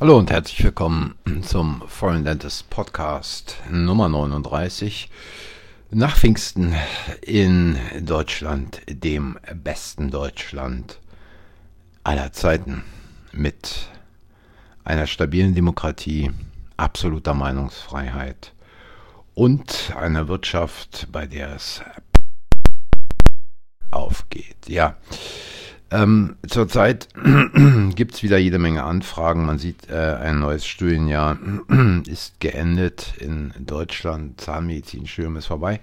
Hallo und herzlich willkommen zum Foreign Dentist Podcast Nummer 39. Nach Pfingsten in Deutschland, dem besten Deutschland aller Zeiten, mit einer stabilen Demokratie, absoluter Meinungsfreiheit und einer Wirtschaft, bei der es aufgeht. Ja, ähm, zurzeit gibt es wieder jede Menge Anfragen. Man sieht, äh, ein neues Studienjahr ist geendet in Deutschland. Zahnmedizin-Studium ist vorbei.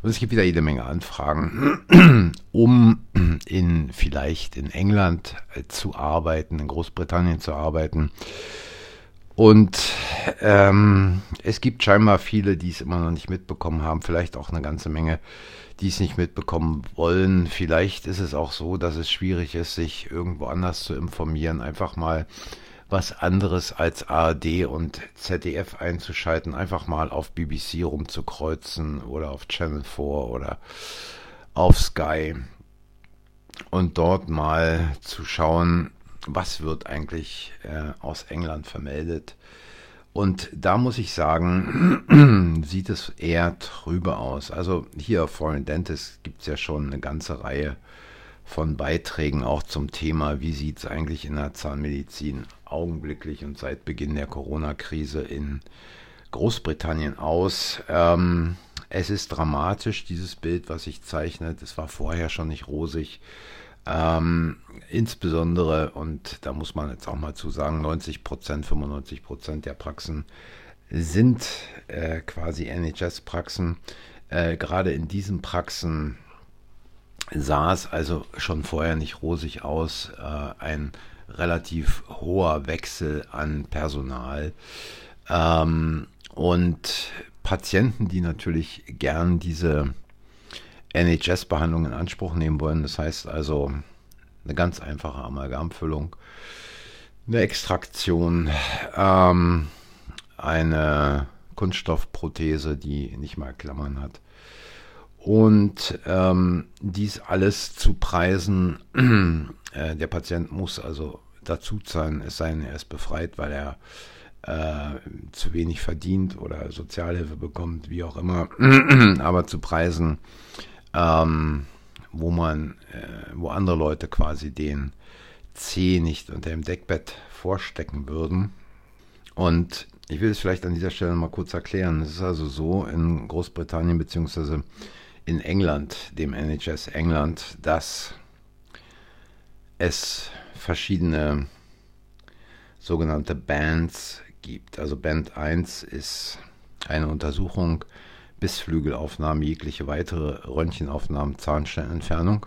Und es gibt wieder jede Menge Anfragen, um in vielleicht in England äh, zu arbeiten, in Großbritannien zu arbeiten. Und ähm, es gibt scheinbar viele, die es immer noch nicht mitbekommen haben, vielleicht auch eine ganze Menge, die es nicht mitbekommen wollen. Vielleicht ist es auch so, dass es schwierig ist, sich irgendwo anders zu informieren. Einfach mal was anderes als ARD und ZDF einzuschalten, einfach mal auf BBC rumzukreuzen oder auf Channel 4 oder auf Sky und dort mal zu schauen, was wird eigentlich äh, aus England vermeldet. Und da muss ich sagen, sieht es eher trübe aus. Also hier auf Foreign Dentist gibt es ja schon eine ganze Reihe von Beiträgen auch zum Thema, wie sieht es eigentlich in der Zahnmedizin augenblicklich und seit Beginn der Corona-Krise in Großbritannien aus. Ähm, es ist dramatisch, dieses Bild, was sich zeichnet. Es war vorher schon nicht rosig. Ähm, insbesondere, und da muss man jetzt auch mal zu sagen, 90 Prozent, 95 Prozent der Praxen sind äh, quasi NHS-Praxen. Äh, gerade in diesen Praxen sah es also schon vorher nicht rosig aus. Äh, ein relativ hoher Wechsel an Personal. Ähm, und Patienten, die natürlich gern diese NHS-Behandlung in Anspruch nehmen wollen. Das heißt also eine ganz einfache Amalgamfüllung, eine Extraktion, ähm, eine Kunststoffprothese, die nicht mal Klammern hat. Und ähm, dies alles zu Preisen, äh, der Patient muss also dazu zahlen, es sei denn, er ist befreit, weil er äh, zu wenig verdient oder Sozialhilfe bekommt, wie auch immer, aber zu Preisen, ähm, wo man, äh, wo andere Leute quasi den C nicht unter dem Deckbett vorstecken würden. Und ich will es vielleicht an dieser Stelle mal kurz erklären. Es ist also so in Großbritannien beziehungsweise in England, dem NHS England, dass es verschiedene sogenannte Bands gibt. Also Band 1 ist eine Untersuchung Bissflügelaufnahmen, jegliche weitere Röntgenaufnahmen, Zahnstellenentfernung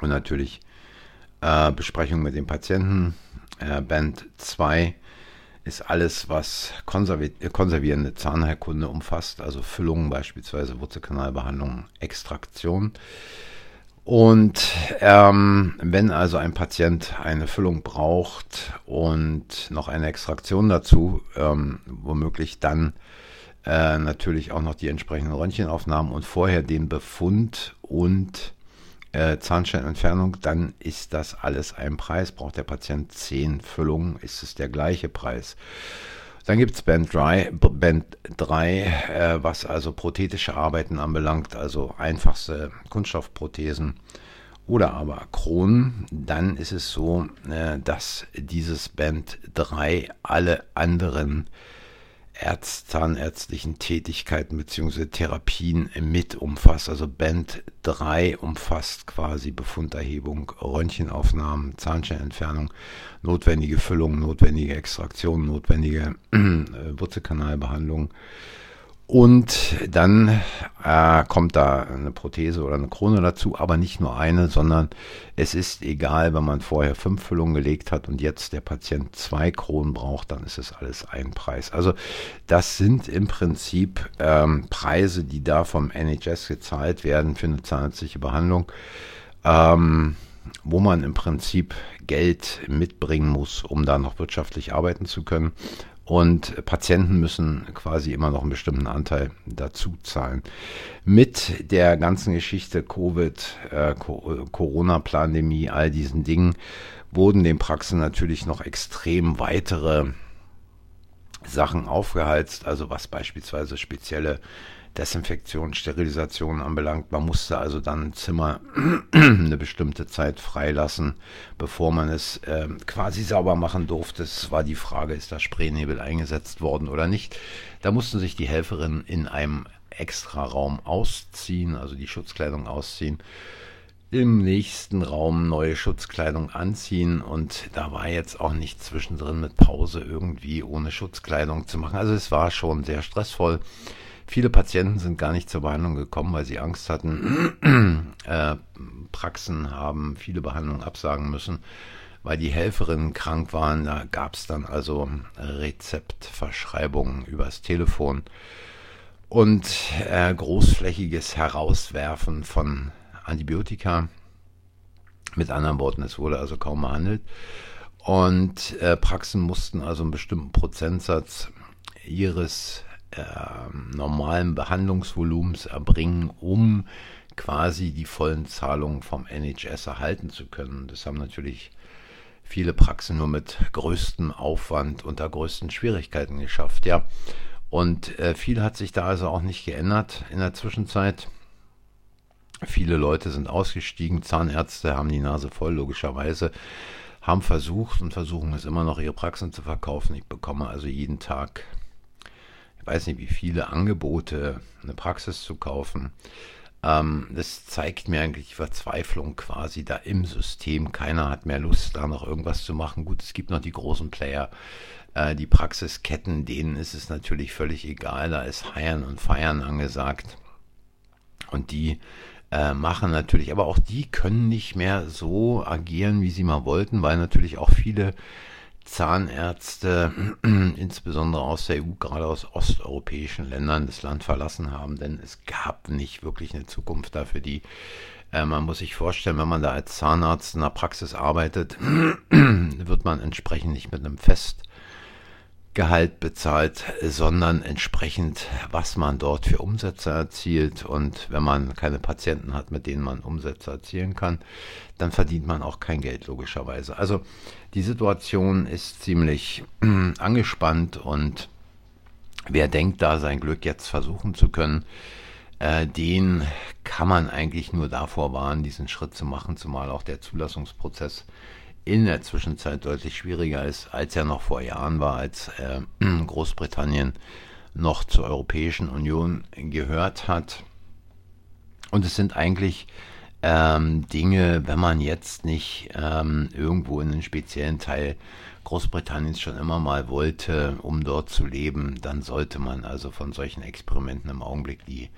und natürlich äh, Besprechung mit dem Patienten. Äh, Band 2 ist alles, was konservi konservierende Zahnheilkunde umfasst, also Füllungen beispielsweise, Wurzelkanalbehandlung, Extraktion. Und ähm, wenn also ein Patient eine Füllung braucht und noch eine Extraktion dazu, ähm, womöglich dann äh, natürlich auch noch die entsprechenden Röntgenaufnahmen und vorher den Befund und äh, Zahnsteinentfernung, dann ist das alles ein Preis. Braucht der Patient 10 Füllungen, ist es der gleiche Preis. Dann gibt es Band 3, Band 3 äh, was also prothetische Arbeiten anbelangt, also einfachste Kunststoffprothesen oder aber Kronen. Dann ist es so, äh, dass dieses Band 3 alle anderen Ärzt, zahnärztlichen Tätigkeiten bzw. Therapien mit umfasst. Also Band 3 umfasst quasi Befunderhebung, Röntgenaufnahmen, Zahnsteinentfernung, notwendige Füllung, notwendige Extraktion, notwendige äh, Wurzelkanalbehandlung und dann äh, kommt da eine Prothese oder eine Krone dazu, aber nicht nur eine, sondern es ist egal, wenn man vorher fünf Füllungen gelegt hat und jetzt der Patient zwei Kronen braucht, dann ist es alles ein Preis. Also das sind im Prinzip ähm, Preise, die da vom NHS gezahlt werden für eine zahnärztliche Behandlung, ähm, wo man im Prinzip Geld mitbringen muss, um da noch wirtschaftlich arbeiten zu können. Und Patienten müssen quasi immer noch einen bestimmten Anteil dazu zahlen. Mit der ganzen Geschichte Covid, äh, Corona-Pandemie, all diesen Dingen, wurden den Praxen natürlich noch extrem weitere Sachen aufgeheizt, also was beispielsweise spezielle Desinfektion, Sterilisation anbelangt. Man musste also dann ein Zimmer eine bestimmte Zeit freilassen, bevor man es äh, quasi sauber machen durfte. Es war die Frage, ist da Spraynebel eingesetzt worden oder nicht. Da mussten sich die Helferinnen in einem extra Raum ausziehen, also die Schutzkleidung ausziehen im nächsten Raum neue Schutzkleidung anziehen und da war jetzt auch nicht zwischendrin mit Pause irgendwie ohne Schutzkleidung zu machen. Also es war schon sehr stressvoll. Viele Patienten sind gar nicht zur Behandlung gekommen, weil sie Angst hatten. äh, Praxen haben viele Behandlungen absagen müssen, weil die Helferinnen krank waren. Da gab es dann also Rezeptverschreibungen übers Telefon und äh, großflächiges Herauswerfen von Antibiotika. Mit anderen Worten, es wurde also kaum behandelt. Und äh, Praxen mussten also einen bestimmten Prozentsatz ihres äh, normalen Behandlungsvolumens erbringen, um quasi die vollen Zahlungen vom NHS erhalten zu können. Das haben natürlich viele Praxen nur mit größtem Aufwand unter größten Schwierigkeiten geschafft. Ja, und äh, viel hat sich da also auch nicht geändert in der Zwischenzeit. Viele Leute sind ausgestiegen, Zahnärzte haben die Nase voll, logischerweise, haben versucht und versuchen es immer noch, ihre Praxen zu verkaufen. Ich bekomme also jeden Tag weiß nicht wie viele Angebote, eine Praxis zu kaufen. Ähm, das zeigt mir eigentlich Verzweiflung quasi da im System. Keiner hat mehr Lust, da noch irgendwas zu machen. Gut, es gibt noch die großen Player, äh, die Praxisketten, denen ist es natürlich völlig egal. Da ist Heiern und Feiern angesagt. Und die äh, machen natürlich, aber auch die können nicht mehr so agieren, wie sie mal wollten, weil natürlich auch viele Zahnärzte, insbesondere aus der EU, gerade aus osteuropäischen Ländern, das Land verlassen haben, denn es gab nicht wirklich eine Zukunft dafür die. Äh, man muss sich vorstellen, wenn man da als Zahnarzt in der Praxis arbeitet, wird man entsprechend nicht mit einem Fest Gehalt bezahlt, sondern entsprechend, was man dort für Umsätze erzielt. Und wenn man keine Patienten hat, mit denen man Umsätze erzielen kann, dann verdient man auch kein Geld, logischerweise. Also die Situation ist ziemlich angespannt und wer denkt, da sein Glück jetzt versuchen zu können, äh, den kann man eigentlich nur davor warnen, diesen Schritt zu machen, zumal auch der Zulassungsprozess in der Zwischenzeit deutlich schwieriger ist, als er noch vor Jahren war, als äh, Großbritannien noch zur Europäischen Union gehört hat. Und es sind eigentlich ähm, Dinge, wenn man jetzt nicht ähm, irgendwo in einen speziellen Teil Großbritanniens schon immer mal wollte, um dort zu leben, dann sollte man also von solchen Experimenten im Augenblick die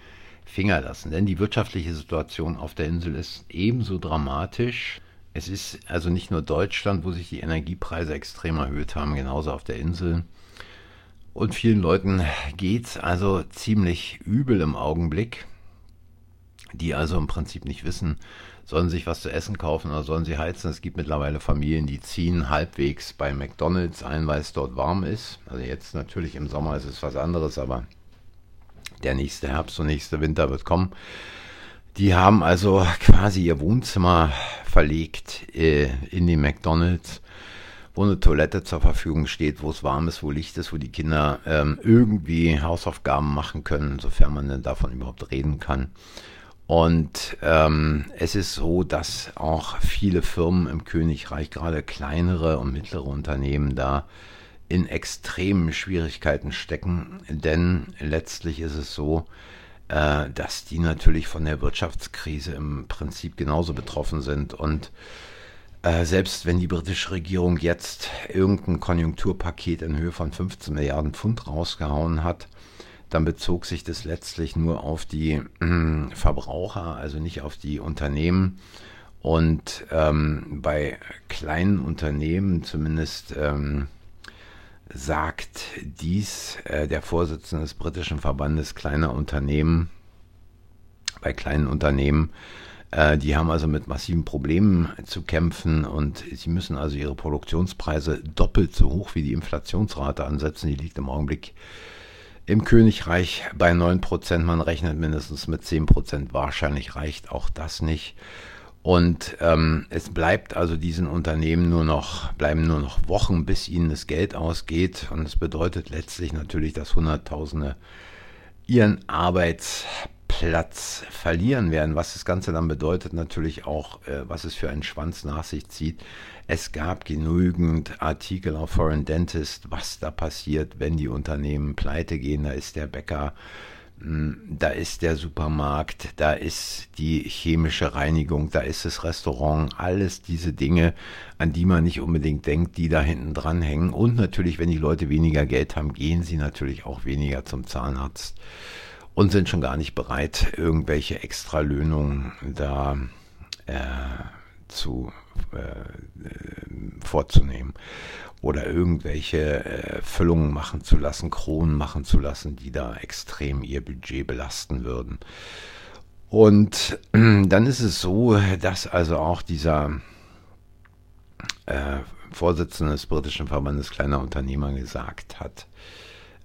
Finger lassen. Denn die wirtschaftliche Situation auf der Insel ist ebenso dramatisch es ist also nicht nur Deutschland, wo sich die Energiepreise extrem erhöht haben, genauso auf der Insel. Und vielen Leuten geht es also ziemlich übel im Augenblick, die also im Prinzip nicht wissen, sollen sich was zu essen kaufen oder sollen sie heizen. Es gibt mittlerweile Familien, die ziehen halbwegs bei McDonald's ein, weil es dort warm ist. Also jetzt natürlich im Sommer ist es was anderes, aber der nächste Herbst und nächste Winter wird kommen. Die haben also quasi ihr Wohnzimmer verlegt äh, in den McDonalds, wo eine Toilette zur Verfügung steht, wo es warm ist, wo Licht ist, wo die Kinder ähm, irgendwie Hausaufgaben machen können, sofern man denn davon überhaupt reden kann. Und ähm, es ist so, dass auch viele Firmen im Königreich, gerade kleinere und mittlere Unternehmen, da in extremen Schwierigkeiten stecken. Denn letztlich ist es so, äh, dass die natürlich von der Wirtschaftskrise im Prinzip genauso betroffen sind. Und äh, selbst wenn die britische Regierung jetzt irgendein Konjunkturpaket in Höhe von 15 Milliarden Pfund rausgehauen hat, dann bezog sich das letztlich nur auf die äh, Verbraucher, also nicht auf die Unternehmen. Und ähm, bei kleinen Unternehmen zumindest ähm, sagt dies äh, der Vorsitzende des britischen Verbandes kleiner Unternehmen. Bei kleinen Unternehmen, äh, die haben also mit massiven Problemen zu kämpfen und sie müssen also ihre Produktionspreise doppelt so hoch wie die Inflationsrate ansetzen. Die liegt im Augenblick im Königreich bei 9%. Man rechnet mindestens mit 10%. Wahrscheinlich reicht auch das nicht. Und ähm, es bleibt also diesen Unternehmen nur noch, bleiben nur noch Wochen, bis ihnen das Geld ausgeht. Und es bedeutet letztlich natürlich, dass Hunderttausende ihren Arbeitsplatz verlieren werden. Was das Ganze dann bedeutet, natürlich auch, äh, was es für einen Schwanz nach sich zieht. Es gab genügend Artikel auf Foreign Dentist, was da passiert, wenn die Unternehmen pleite gehen. Da ist der Bäcker da ist der Supermarkt, da ist die chemische Reinigung, da ist das Restaurant, alles diese Dinge, an die man nicht unbedingt denkt, die da hinten dran hängen. Und natürlich, wenn die Leute weniger Geld haben, gehen sie natürlich auch weniger zum Zahnarzt und sind schon gar nicht bereit, irgendwelche Extralöhnungen da äh, zu vorzunehmen oder irgendwelche äh, Füllungen machen zu lassen, Kronen machen zu lassen, die da extrem ihr Budget belasten würden. Und dann ist es so, dass also auch dieser äh, Vorsitzende des britischen Verbandes kleiner Unternehmer gesagt hat,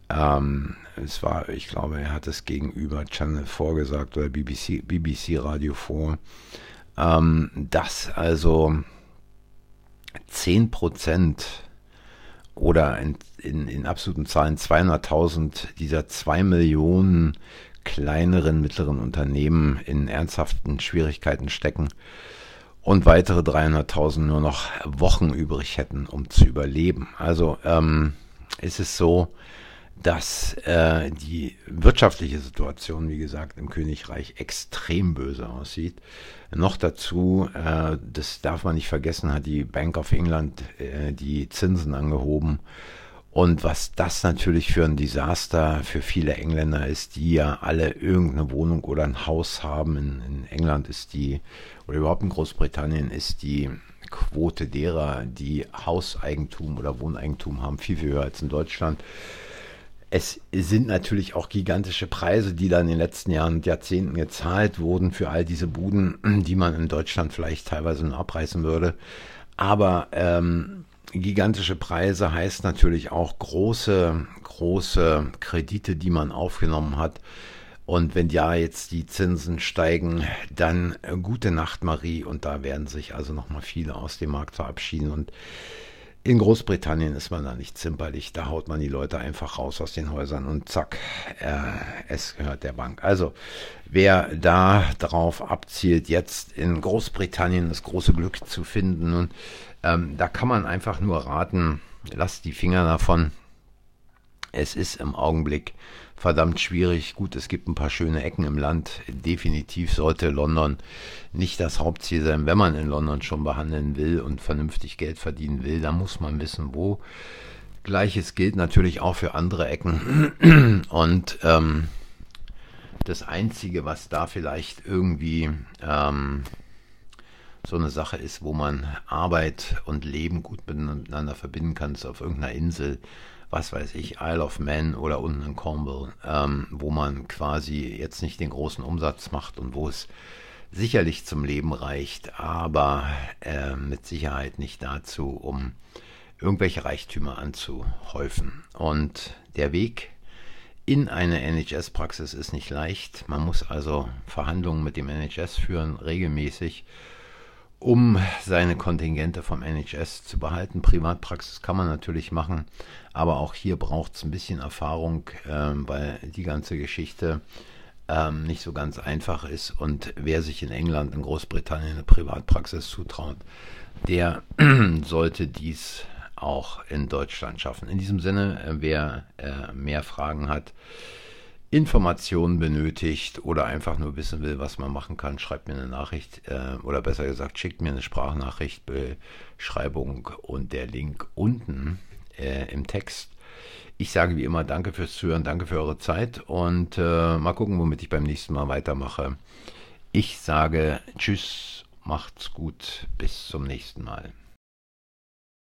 ähm, es war, ich glaube, er hat es gegenüber Channel vorgesagt oder BBC, BBC Radio vor, ähm, dass also 10 Prozent oder in, in, in absoluten Zahlen 200.000 dieser 2 Millionen kleineren, mittleren Unternehmen in ernsthaften Schwierigkeiten stecken und weitere 300.000 nur noch Wochen übrig hätten, um zu überleben. Also ähm, ist es so, dass äh, die wirtschaftliche Situation, wie gesagt, im Königreich extrem böse aussieht. Noch dazu, äh, das darf man nicht vergessen, hat die Bank of England äh, die Zinsen angehoben. Und was das natürlich für ein Desaster für viele Engländer ist, die ja alle irgendeine Wohnung oder ein Haus haben. In, in England ist die, oder überhaupt in Großbritannien ist die Quote derer, die Hauseigentum oder Wohneigentum haben, viel, viel höher als in Deutschland es sind natürlich auch gigantische Preise, die da in den letzten Jahren und Jahrzehnten gezahlt wurden für all diese Buden, die man in Deutschland vielleicht teilweise nur abreißen würde. Aber ähm, gigantische Preise heißt natürlich auch große, große Kredite, die man aufgenommen hat. Und wenn ja jetzt die Zinsen steigen, dann äh, gute Nacht, Marie. Und da werden sich also nochmal viele aus dem Markt verabschieden. Und in Großbritannien ist man da nicht zimperlich, da haut man die Leute einfach raus aus den Häusern und zack, äh, es gehört der Bank. Also wer da drauf abzielt, jetzt in Großbritannien das große Glück zu finden, und ähm, da kann man einfach nur raten, lasst die Finger davon. Es ist im Augenblick verdammt schwierig. Gut, es gibt ein paar schöne Ecken im Land. Definitiv sollte London nicht das Hauptziel sein, wenn man in London schon behandeln will und vernünftig Geld verdienen will. Da muss man wissen, wo. Gleiches gilt natürlich auch für andere Ecken. Und ähm, das Einzige, was da vielleicht irgendwie ähm, so eine Sache ist, wo man Arbeit und Leben gut miteinander verbinden kann, ist auf irgendeiner Insel was weiß ich, Isle of Man oder unten in Cornwall, ähm, wo man quasi jetzt nicht den großen Umsatz macht und wo es sicherlich zum Leben reicht, aber äh, mit Sicherheit nicht dazu, um irgendwelche Reichtümer anzuhäufen. Und der Weg in eine NHS-Praxis ist nicht leicht. Man muss also Verhandlungen mit dem NHS führen, regelmäßig um seine Kontingente vom NHS zu behalten. Privatpraxis kann man natürlich machen, aber auch hier braucht es ein bisschen Erfahrung, ähm, weil die ganze Geschichte ähm, nicht so ganz einfach ist. Und wer sich in England, in Großbritannien eine Privatpraxis zutraut, der sollte dies auch in Deutschland schaffen. In diesem Sinne, äh, wer äh, mehr Fragen hat, Informationen benötigt oder einfach nur wissen will, was man machen kann, schreibt mir eine Nachricht äh, oder besser gesagt, schickt mir eine Sprachnachricht, Beschreibung und der Link unten äh, im Text. Ich sage wie immer Danke fürs Zuhören, danke für eure Zeit und äh, mal gucken, womit ich beim nächsten Mal weitermache. Ich sage Tschüss, macht's gut, bis zum nächsten Mal.